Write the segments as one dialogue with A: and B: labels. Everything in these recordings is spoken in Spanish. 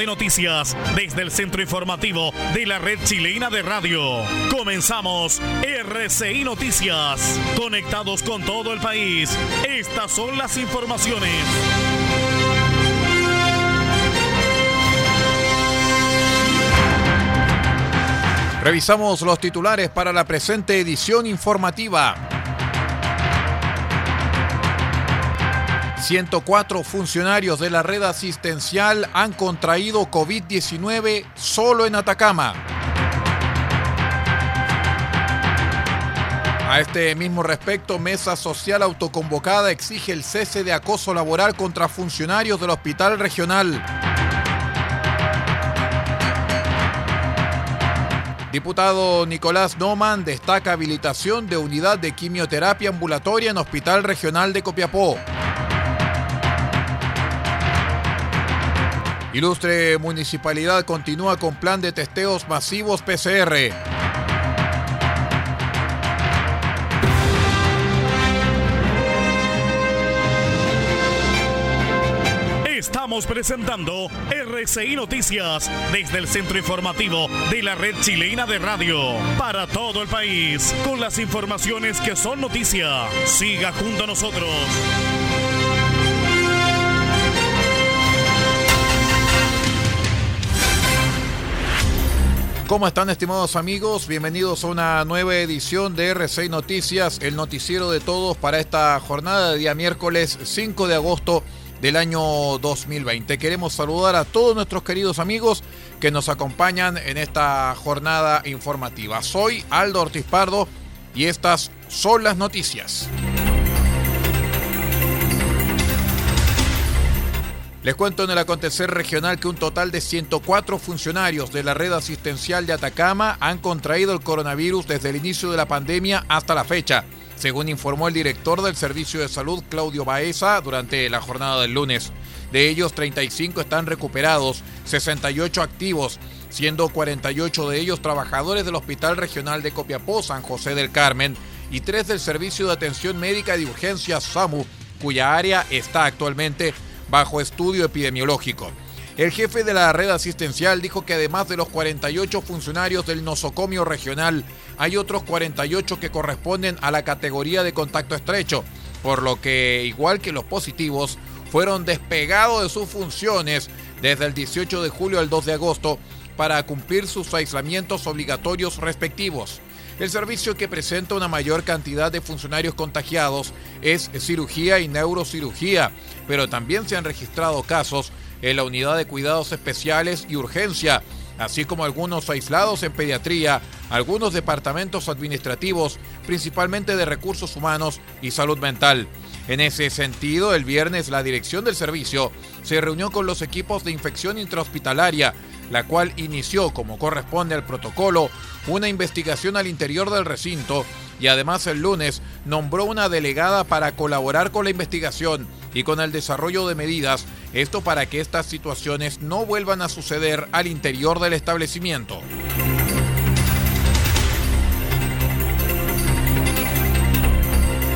A: De noticias desde el centro informativo de la red chilena de radio. Comenzamos RCI Noticias. Conectados con todo el país. Estas son las informaciones.
B: Revisamos los titulares para la presente edición informativa. 104 funcionarios de la red asistencial han contraído COVID-19 solo en Atacama. A este mismo respecto, Mesa Social Autoconvocada exige el cese de acoso laboral contra funcionarios del Hospital Regional. Diputado Nicolás Noman destaca habilitación de unidad de quimioterapia ambulatoria en Hospital Regional de Copiapó. Ilustre Municipalidad continúa con plan de testeos masivos PCR.
A: Estamos presentando RCI Noticias desde el centro informativo de la red chilena de radio para todo el país con las informaciones que son noticia. Siga junto a nosotros.
B: ¿Cómo están estimados amigos? Bienvenidos a una nueva edición de R6 Noticias, el noticiero de todos para esta jornada de día miércoles 5 de agosto del año 2020. Queremos saludar a todos nuestros queridos amigos que nos acompañan en esta jornada informativa. Soy Aldo Ortiz Pardo y estas son las noticias. Les cuento en el acontecer regional que un total de 104 funcionarios de la red asistencial de Atacama han contraído el coronavirus desde el inicio de la pandemia hasta la fecha, según informó el director del Servicio de Salud Claudio Baeza durante la jornada del lunes. De ellos, 35 están recuperados, 68 activos, siendo 48 de ellos trabajadores del Hospital Regional de Copiapó, San José del Carmen, y 3 del Servicio de Atención Médica de Urgencias SAMU, cuya área está actualmente bajo estudio epidemiológico. El jefe de la red asistencial dijo que además de los 48 funcionarios del nosocomio regional, hay otros 48 que corresponden a la categoría de contacto estrecho, por lo que, igual que los positivos, fueron despegados de sus funciones desde el 18 de julio al 2 de agosto para cumplir sus aislamientos obligatorios respectivos. El servicio que presenta una mayor cantidad de funcionarios contagiados es cirugía y neurocirugía, pero también se han registrado casos en la unidad de cuidados especiales y urgencia, así como algunos aislados en pediatría, algunos departamentos administrativos, principalmente de recursos humanos y salud mental. En ese sentido, el viernes la dirección del servicio se reunió con los equipos de infección intrahospitalaria, la cual inició, como corresponde al protocolo, una investigación al interior del recinto y además el lunes nombró una delegada para colaborar con la investigación y con el desarrollo de medidas, esto para que estas situaciones no vuelvan a suceder al interior del establecimiento.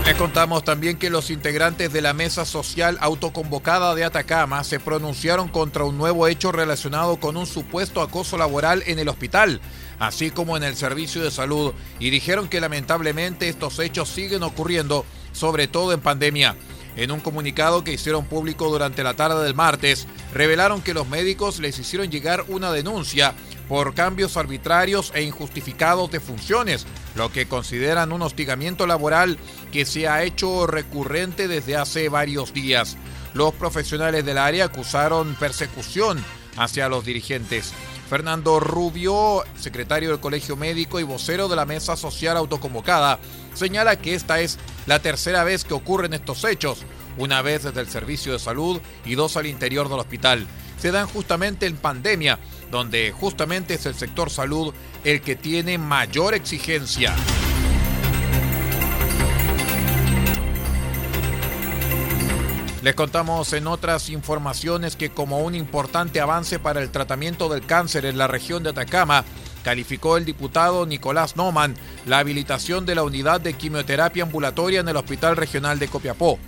B: Les contamos también que los integrantes de la Mesa Social Autoconvocada de Atacama se pronunciaron contra un nuevo hecho relacionado con un supuesto acoso laboral en el hospital, así como en el servicio de salud, y dijeron que lamentablemente estos hechos siguen ocurriendo, sobre todo en pandemia. En un comunicado que hicieron público durante la tarde del martes, revelaron que los médicos les hicieron llegar una denuncia por cambios arbitrarios e injustificados de funciones, lo que consideran un hostigamiento laboral que se ha hecho recurrente desde hace varios días. Los profesionales del área acusaron persecución hacia los dirigentes. Fernando Rubio, secretario del Colegio Médico y vocero de la Mesa Social Autoconvocada, señala que esta es la tercera vez que ocurren estos hechos, una vez desde el servicio de salud y dos al interior del hospital. se dan justamente en pandemia, donde justamente es el sector salud el que tiene mayor exigencia. Les contamos en otras informaciones que como un importante avance para el tratamiento del cáncer en la región de Atacama, calificó el diputado Nicolás Noman la habilitación de la unidad de quimioterapia ambulatoria en el Hospital Regional de Copiapó.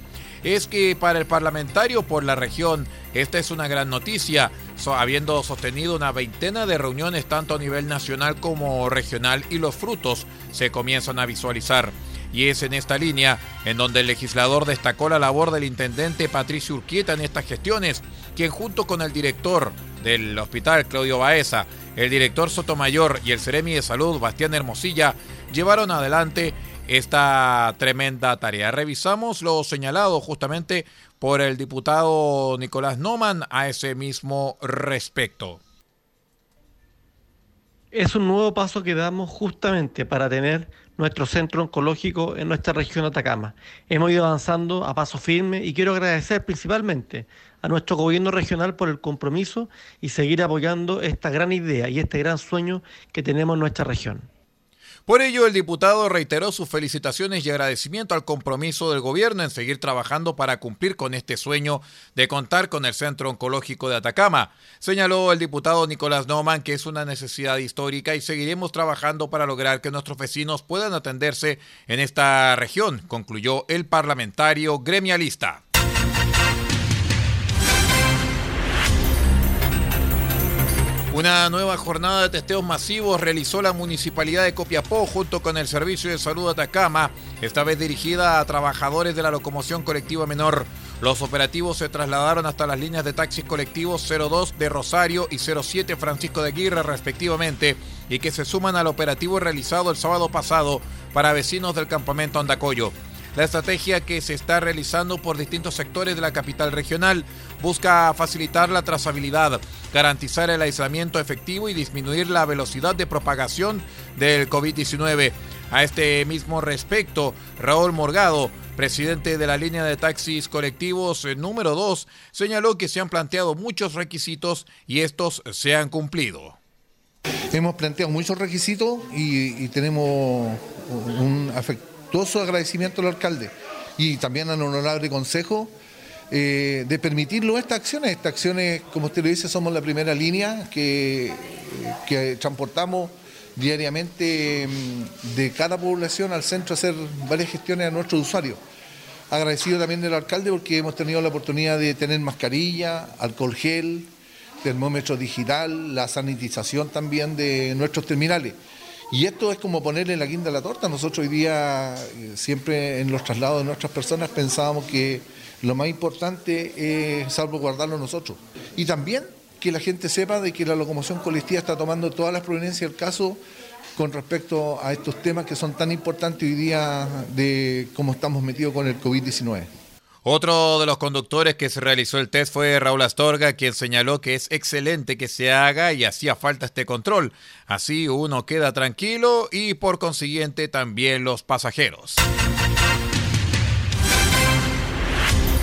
B: Es que para el parlamentario por la región esta es una gran noticia, habiendo sostenido una veintena de reuniones tanto a nivel nacional como regional y los frutos se comienzan a visualizar. Y es en esta línea en donde el legislador destacó la labor del intendente Patricio Urquieta en estas gestiones, quien junto con el director del hospital, Claudio Baeza, el director Sotomayor y el Ceremi de Salud, Bastián Hermosilla, llevaron adelante esta tremenda tarea. Revisamos lo señalado justamente por el diputado Nicolás Noman a ese mismo respecto.
C: Es un nuevo paso que damos justamente para tener nuestro centro oncológico en nuestra región Atacama. Hemos ido avanzando a paso firme y quiero agradecer principalmente a nuestro gobierno regional por el compromiso y seguir apoyando esta gran idea y este gran sueño que tenemos en nuestra región.
B: Por ello, el diputado reiteró sus felicitaciones y agradecimiento al compromiso del gobierno en seguir trabajando para cumplir con este sueño de contar con el Centro Oncológico de Atacama. Señaló el diputado Nicolás Noman que es una necesidad histórica y seguiremos trabajando para lograr que nuestros vecinos puedan atenderse en esta región, concluyó el parlamentario gremialista. Una nueva jornada de testeos masivos realizó la Municipalidad de Copiapó junto con el Servicio de Salud Atacama, esta vez dirigida a trabajadores de la locomoción colectiva menor. Los operativos se trasladaron hasta las líneas de taxis colectivos 02 de Rosario y 07 Francisco de Aguirre respectivamente y que se suman al operativo realizado el sábado pasado para vecinos del campamento Andacoyo. La estrategia que se está realizando por distintos sectores de la capital regional busca facilitar la trazabilidad, garantizar el aislamiento efectivo y disminuir la velocidad de propagación del COVID-19. A este mismo respecto, Raúl Morgado, presidente de la línea de taxis colectivos eh, número 2, señaló que se han planteado muchos requisitos y estos se han cumplido.
D: Hemos planteado muchos requisitos y, tenemos un afecto su agradecimiento al alcalde y también al honorable consejo eh, de permitirlo estas acciones. Estas acciones, como usted lo dice, somos la primera línea que, que transportamos diariamente mm, de cada población al centro a hacer varias gestiones a nuestros usuarios. Agradecido también del alcalde porque hemos tenido la oportunidad de tener mascarilla, alcohol gel, termómetro digital, la sanitización también de nuestros terminales. Y esto es como ponerle la guinda a la torta. Nosotros hoy día, eh, siempre en los traslados de nuestras personas, pensábamos que lo más importante es salvaguardarlo nosotros. Y también que la gente sepa de que la locomoción colectiva está tomando todas las proveniencias del caso con respecto a estos temas que son tan importantes hoy día de cómo estamos metidos con el COVID-19.
B: Otro de los conductores que se realizó el test fue Raúl Astorga, quien señaló que es excelente que se haga y hacía falta este control. Así uno queda tranquilo y por consiguiente también los pasajeros.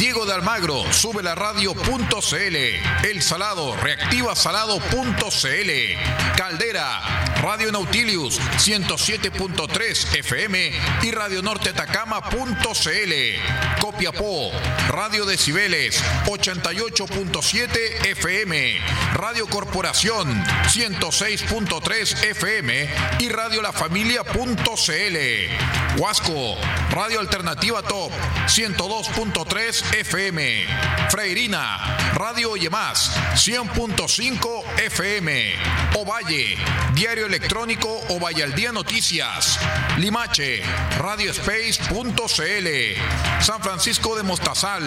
B: Diego de Almagro, sube la radio.cl. El Salado, reactiva salado.cl. Caldera, Radio Nautilius, 107.3 FM y Radio Norte Atacama.cl. Copiapó, Radio Decibeles, 88.7 FM. Radio Corporación, 106.3 FM y Radio La Familia.cl. Huasco, Radio Alternativa Top, 102.3 FM. Freirina, Radio Más 100.5 FM. Ovalle, Diario Electrónico Ovalle al Día Noticias. Limache, RadioSpace.cl. San Francisco de Mostazal,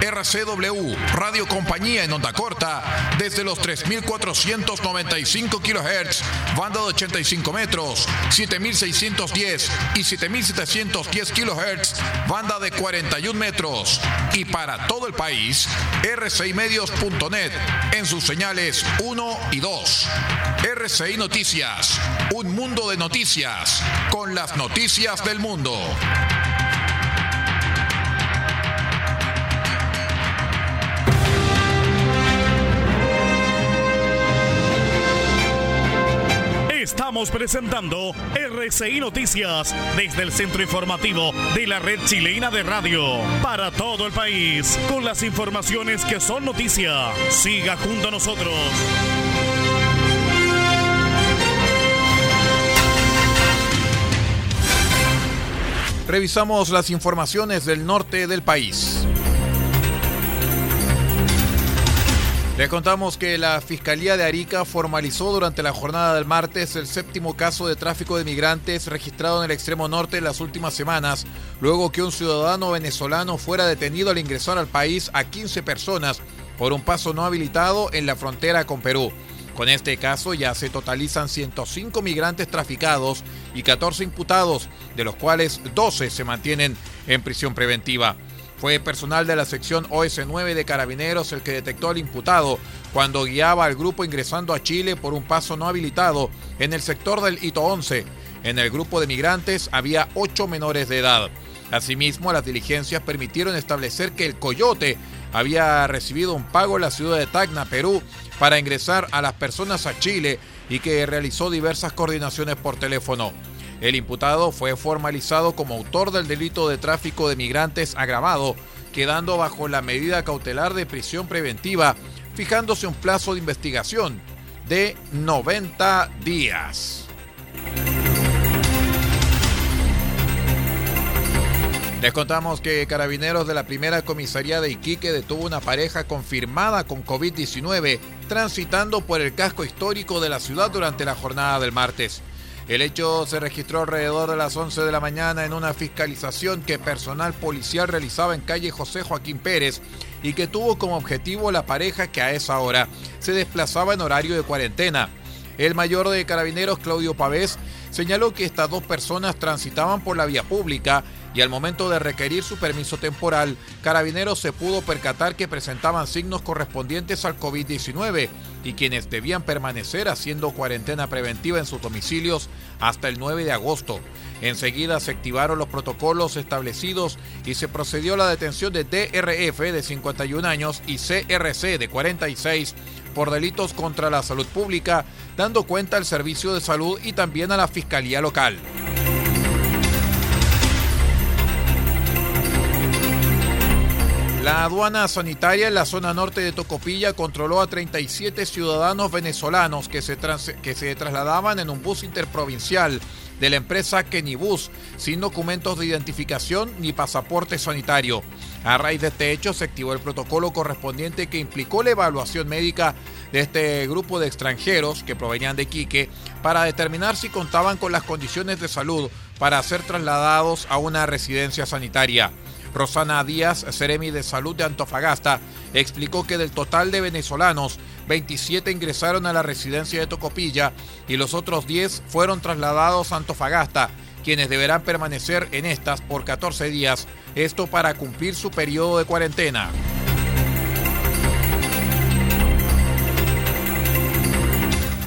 B: RCW, Radio Compañía en onda corta, desde los 3.495 kHz, banda de 85 metros, 7.610 y 7.710 kHz, banda de 41 metros. Y para todo el país, rcimedios.net en sus señales 1 y 2. RCI Noticias, un mundo de noticias, con las noticias del mundo.
A: Estamos presentando RCI Noticias desde el centro informativo de la red chilena de radio para todo el país con las informaciones que son noticia. Siga junto a nosotros.
B: Revisamos las informaciones del norte del país. Le contamos que la Fiscalía de Arica formalizó durante la jornada del martes el séptimo caso de tráfico de migrantes registrado en el extremo norte en las últimas semanas, luego que un ciudadano venezolano fuera detenido al ingresar al país a 15 personas por un paso no habilitado en la frontera con Perú. Con este caso ya se totalizan 105 migrantes traficados y 14 imputados, de los cuales 12 se mantienen en prisión preventiva. Fue personal de la sección OS9 de Carabineros el que detectó al imputado cuando guiaba al grupo ingresando a Chile por un paso no habilitado en el sector del Hito 11. En el grupo de migrantes había ocho menores de edad. Asimismo, las diligencias permitieron establecer que el Coyote había recibido un pago en la ciudad de Tacna, Perú, para ingresar a las personas a Chile y que realizó diversas coordinaciones por teléfono. El imputado fue formalizado como autor del delito de tráfico de migrantes agravado, quedando bajo la medida cautelar de prisión preventiva, fijándose un plazo de investigación de 90 días. Les contamos que carabineros de la primera comisaría de Iquique detuvo una pareja confirmada con COVID-19 transitando por el casco histórico de la ciudad durante la jornada del martes. El hecho se registró alrededor de las 11 de la mañana en una fiscalización que personal policial realizaba en calle José Joaquín Pérez y que tuvo como objetivo la pareja que a esa hora se desplazaba en horario de cuarentena. El mayor de carabineros, Claudio Pavés, señaló que estas dos personas transitaban por la vía pública y al momento de requerir su permiso temporal, Carabineros se pudo percatar que presentaban signos correspondientes al COVID-19 y quienes debían permanecer haciendo cuarentena preventiva en sus domicilios hasta el 9 de agosto. Enseguida se activaron los protocolos establecidos y se procedió a la detención de DRF de 51 años y CRC de 46 por delitos contra la salud pública, dando cuenta al Servicio de Salud y también a la Fiscalía Local. La aduana sanitaria en la zona norte de Tocopilla controló a 37 ciudadanos venezolanos que se, trasladaban en un bus interprovincial de la empresa Kenibus sin documentos de identificación ni pasaporte sanitario. A raíz de este hecho se activó el protocolo correspondiente que implicó la evaluación médica de este grupo de extranjeros que provenían de Quique para determinar si contaban con las condiciones de salud para ser trasladados a una residencia sanitaria. Rosana Díaz, Ceremi de Salud de Antofagasta, explicó que del total de venezolanos, 27 ingresaron a la residencia de Tocopilla y los otros 10 fueron trasladados a Antofagasta, quienes deberán permanecer en estas por 14 días, esto para cumplir su periodo de cuarentena.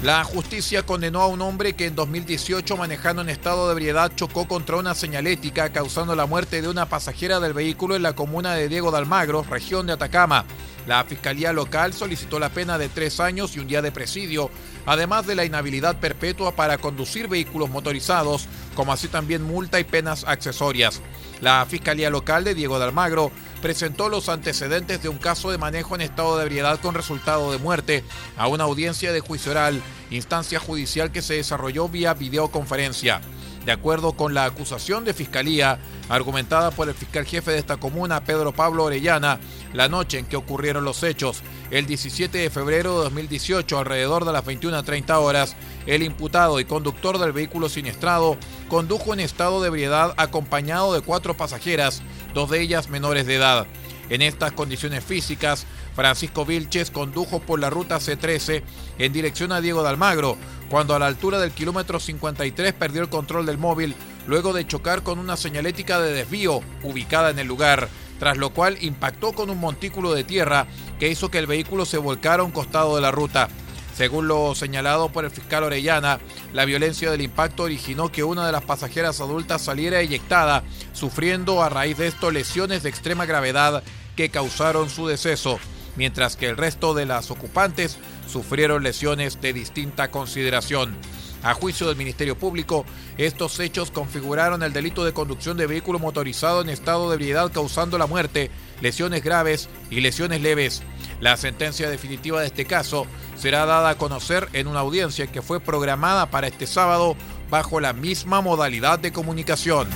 B: La justicia condenó a un hombre que en 2018 manejando en estado de ebriedad chocó contra una señalética causando la muerte de una pasajera del vehículo en la comuna de Diego de Almagro, región de Atacama. La Fiscalía Local solicitó la pena de tres años y un día de presidio, además de la inhabilidad perpetua para conducir vehículos motorizados, como así también multa y penas accesorias. La Fiscalía Local de Diego de Almagro presentó los antecedentes de un caso de manejo en estado de ebriedad con resultado de muerte a una audiencia de juicio oral, instancia judicial que se desarrolló vía videoconferencia. De acuerdo con la acusación de fiscalía, argumentada por el fiscal jefe de esta comuna, Pedro Pablo Orellana, la noche en que ocurrieron los hechos, el 17 de febrero de 2018, alrededor de las 21.30 horas, el imputado y conductor del vehículo siniestrado condujo en estado de ebriedad acompañado de cuatro pasajeras, dos de ellas menores de edad. En estas condiciones físicas, Francisco Vilches condujo por la ruta C13 en dirección a Diego de Almagro, cuando a la altura del kilómetro 53 perdió el control del móvil luego de chocar con una señalética de desvío ubicada en el lugar, tras lo cual impactó con un montículo de tierra que hizo que el vehículo se volcara a un costado de la ruta. Según lo señalado por el fiscal Orellana, la violencia del impacto originó que una de las pasajeras adultas saliera eyectada, sufriendo a raíz de esto lesiones de extrema gravedad que causaron su deceso, mientras que el resto de las ocupantes sufrieron lesiones de distinta consideración. A juicio del Ministerio Público, estos hechos configuraron el delito de conducción de vehículo motorizado en estado de ebriedad causando la muerte, lesiones graves y lesiones leves. La sentencia definitiva de este caso será dada a conocer en una audiencia que fue programada para este sábado bajo la misma modalidad de comunicación.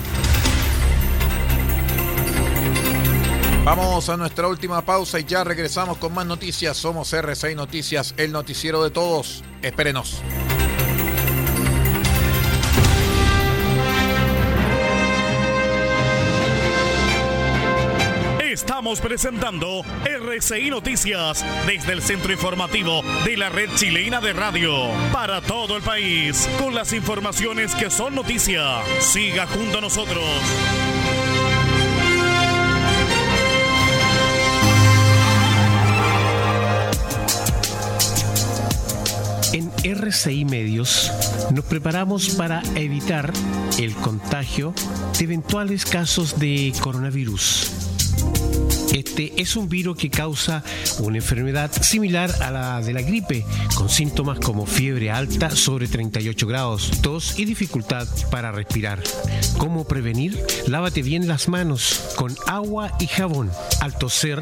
B: Vamos a nuestra última pausa y ya regresamos con más noticias. Somos R6 Noticias, el noticiero de todos. Espérenos.
A: Estamos presentando RCI Noticias desde el centro informativo de la red chilena de radio para todo el país con las informaciones que son noticia. Siga junto a nosotros.
E: RCI Medios nos preparamos para evitar el contagio de eventuales casos de coronavirus. Este es un virus que causa una enfermedad similar a la de la gripe, con síntomas como fiebre alta sobre 38 grados, tos y dificultad para respirar. ¿Cómo prevenir? Lávate bien las manos con agua y jabón. Al toser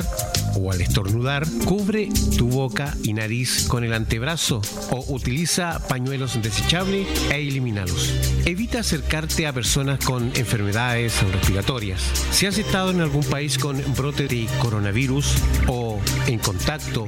E: o al estornudar, cubre tu boca y nariz con el antebrazo o utiliza pañuelos desechables e elimínalos. Evita acercarte a personas con enfermedades respiratorias. Si has estado en algún país con brote de coronavirus o en contacto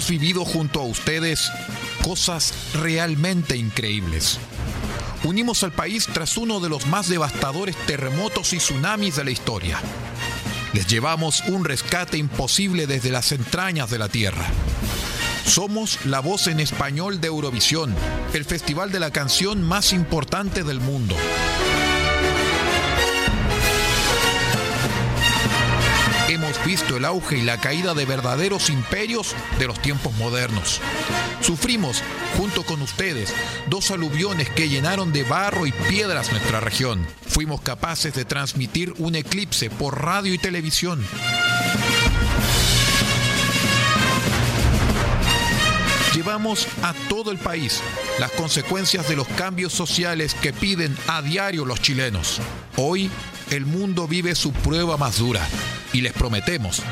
B: Hemos vivido junto a ustedes cosas realmente increíbles. Unimos al país tras uno de los más devastadores terremotos y tsunamis de la historia. Les llevamos un rescate imposible desde las entrañas de la Tierra. Somos la voz en español de Eurovisión, el festival de la canción más importante del mundo. Visto el auge y la caída de verdaderos imperios de los tiempos modernos. Sufrimos, junto con ustedes, dos aluviones que llenaron de barro y piedras nuestra región. Fuimos capaces de transmitir un eclipse por radio y televisión. Llevamos a todo el país las consecuencias de los cambios sociales que piden a diario los chilenos. Hoy el mundo vive su prueba más dura y les prometemos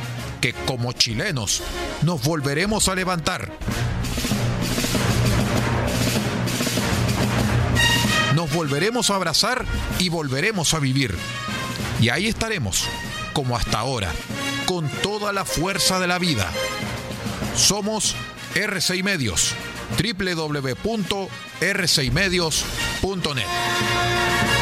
B: que como chilenos nos volveremos a levantar. Nos volveremos a abrazar y volveremos a vivir. Y ahí estaremos, como hasta ahora, con toda la fuerza de la vida. Somos R6 Medios, www.r6medios.net.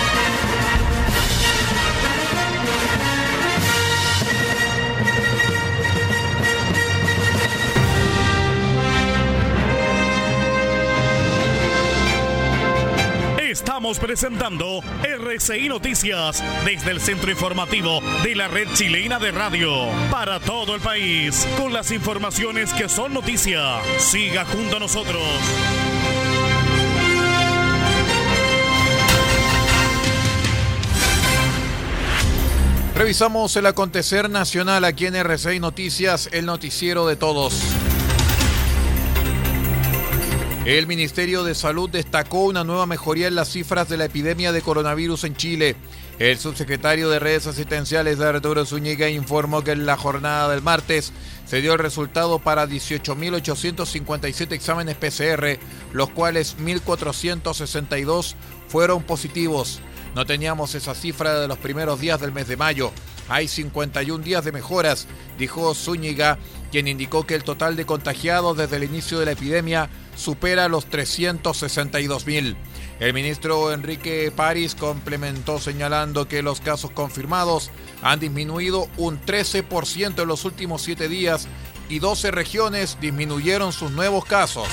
A: Presentando RCI Noticias desde el centro informativo de la red chilena de radio para todo el país con las informaciones que son noticia. Siga junto a nosotros.
B: Revisamos el acontecer nacional aquí en RCI Noticias, el noticiero de todos. El Ministerio de Salud destacó una nueva mejoría en las cifras de la epidemia de coronavirus en Chile. El subsecretario de redes asistenciales Arturo Zúñiga informó que en la jornada del martes se dio el resultado para 18.857 exámenes PCR, los cuales 1.462 fueron positivos. No teníamos esa cifra de los primeros días del mes de mayo. Hay 51 días de mejoras, dijo Zúñiga, quien indicó que el total de contagiados desde el inicio de la epidemia supera los 362 mil. El ministro Enrique París complementó señalando que los casos confirmados han disminuido un 13% en los últimos siete días y 12 regiones disminuyeron sus nuevos casos.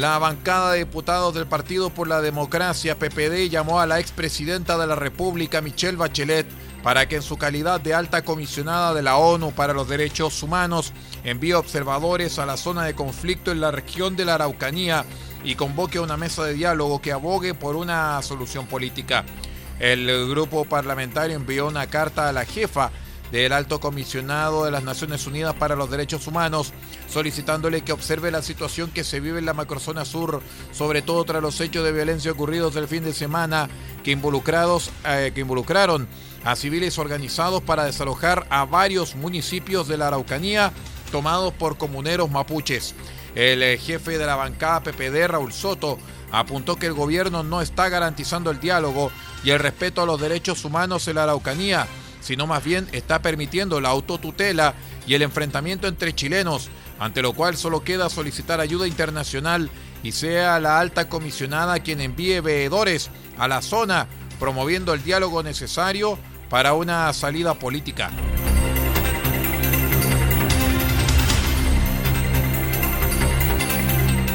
B: La bancada de diputados del Partido por la Democracia, PPD, llamó a la expresidenta de la República, Michelle Bachelet, para que en su calidad de alta comisionada de la ONU para los Derechos Humanos envíe observadores a la zona de conflicto en la región de la Araucanía y convoque a una mesa de diálogo que abogue por una solución política. El grupo parlamentario envió una carta a la jefa del alto comisionado de las Naciones Unidas para los Derechos Humanos, solicitándole que observe la situación que se vive en la macrozona sur, sobre todo tras los hechos de violencia ocurridos el fin de semana que, involucrados, eh, que involucraron a civiles organizados para desalojar a varios municipios de la Araucanía tomados por comuneros mapuches. El eh, jefe de la bancada PPD, Raúl Soto, apuntó que el gobierno no está garantizando el diálogo y el respeto a los derechos humanos en la Araucanía, sino más bien está permitiendo la autotutela y el enfrentamiento entre chilenos, ante lo cual solo queda solicitar ayuda internacional y sea la alta comisionada quien envíe veedores a la zona, promoviendo el diálogo necesario para una salida política.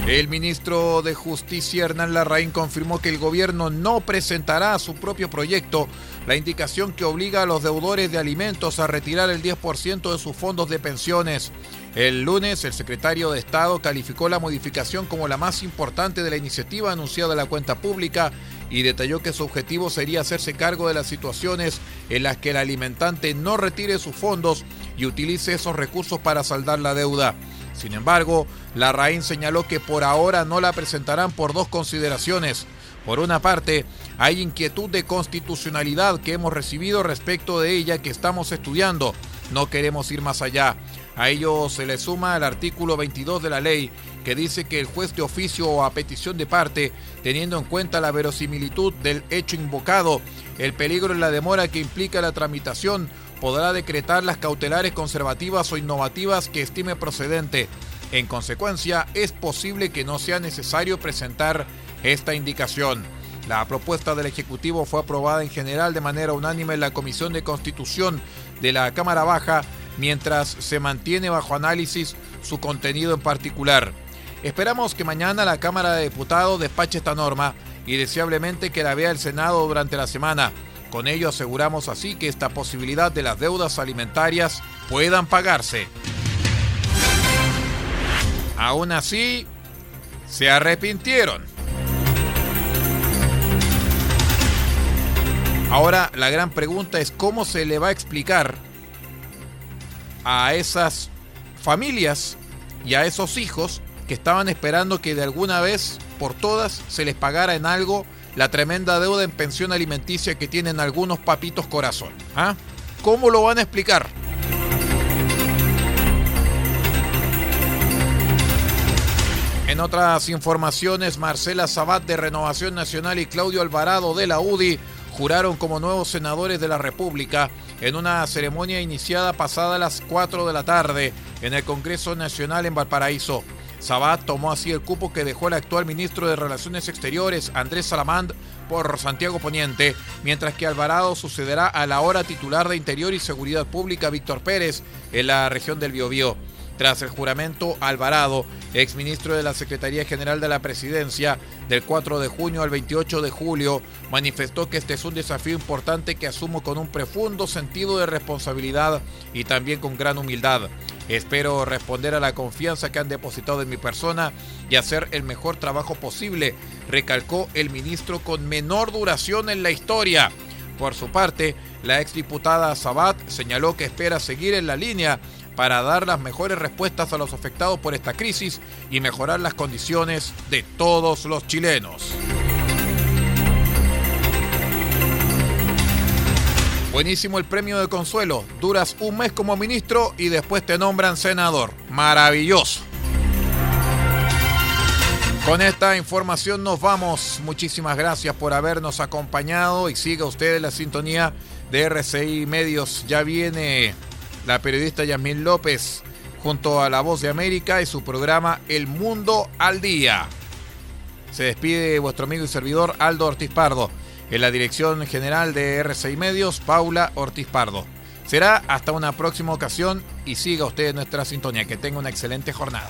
B: El ministro de Justicia Hernán Larraín confirmó que el gobierno no presentará su propio proyecto, la indicación que obliga a los deudores de alimentos a retirar el 10% de sus fondos de pensiones. El lunes, el secretario de Estado calificó la modificación como la más importante de la iniciativa anunciada en la cuenta pública y detalló que su objetivo sería hacerse cargo de las situaciones en las que el alimentante no retire sus fondos y utilice esos recursos para saldar la deuda. Sin embargo, la RAIN señaló que por ahora no la presentarán por dos consideraciones. Por una parte, hay inquietud de constitucionalidad que hemos recibido respecto de ella que estamos estudiando. No queremos ir más allá. A ello se le suma el artículo 22 de la ley que dice que el juez de oficio o a petición de parte, teniendo en cuenta la verosimilitud del hecho invocado, el peligro en la demora que implica la tramitación, podrá decretar las cautelares conservativas o innovativas que estime procedente. En consecuencia, es posible que no sea necesario presentar esta indicación. La propuesta del Ejecutivo fue aprobada en general de manera unánime en la Comisión de Constitución de la Cámara Baja, mientras se mantiene bajo análisis su contenido en particular. Esperamos que mañana la Cámara de Diputados despache esta norma y deseablemente que la vea el Senado durante la semana. Con ello aseguramos así que esta posibilidad de las deudas alimentarias puedan pagarse. Aún así, se arrepintieron. Ahora la gran pregunta es cómo se le va a explicar a esas familias y a esos hijos que estaban esperando que de alguna vez por todas se les pagara en algo la tremenda deuda en pensión alimenticia que tienen algunos papitos corazón. ¿Ah? ¿Cómo lo van a explicar? En otras informaciones, Marcela Sabat de Renovación Nacional y Claudio Alvarado de la UDI juraron como nuevos senadores de la República en una ceremonia iniciada pasada las 4 de la tarde en el Congreso Nacional en Valparaíso. Sabat tomó así el cupo que dejó el actual ministro de Relaciones Exteriores, Andrés Salamand, por Santiago Poniente, mientras que Alvarado sucederá a la hora titular de Interior y Seguridad Pública, Víctor Pérez, en la región del Biobío. Tras el juramento, Alvarado, exministro de la Secretaría General de la Presidencia, del 4 de junio al 28 de julio, manifestó que este es un desafío importante que asumo con un profundo sentido de responsabilidad y también con gran humildad. Espero responder a la confianza que han depositado en mi persona y hacer el mejor trabajo posible, recalcó el ministro con menor duración en la historia. Por su parte, la exdiputada Sabat señaló que espera seguir en la línea para dar las mejores respuestas a los afectados por esta crisis y mejorar las condiciones de todos los chilenos. Buenísimo el premio de consuelo. Duras un mes como ministro y después te nombran senador. Maravilloso. Con esta información nos vamos. Muchísimas gracias por habernos acompañado y siga usted la sintonía de RCI Medios. Ya viene la periodista Yasmín López junto a La Voz de América y su programa El Mundo al Día. Se despide vuestro amigo y servidor Aldo Ortiz Pardo. En la dirección general de RCI Medios, Paula Ortiz Pardo. Será hasta una próxima ocasión y siga usted nuestra sintonía. Que tenga una excelente jornada.